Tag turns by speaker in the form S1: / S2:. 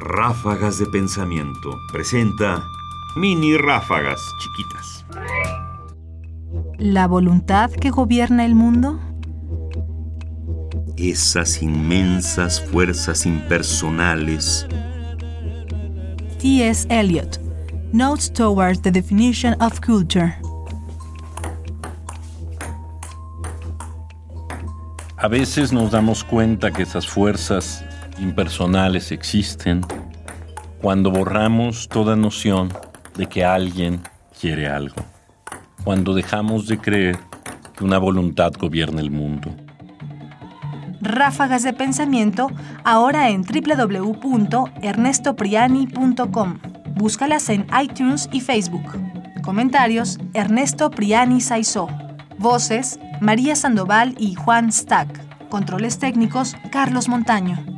S1: Ráfagas de Pensamiento presenta mini ráfagas chiquitas.
S2: ¿La voluntad que gobierna el mundo?
S1: Esas inmensas fuerzas impersonales.
S2: T.S. Eliot. Notes towards the definition of culture.
S3: A veces nos damos cuenta que esas fuerzas impersonales existen cuando borramos toda noción de que alguien quiere algo, cuando dejamos de creer que una voluntad gobierna el mundo.
S2: Ráfagas de pensamiento ahora en www.ernestopriani.com. Búscalas en iTunes y Facebook. Comentarios: Ernesto Priani Saizó. Voces: María Sandoval y Juan Stack. Controles técnicos: Carlos Montaño.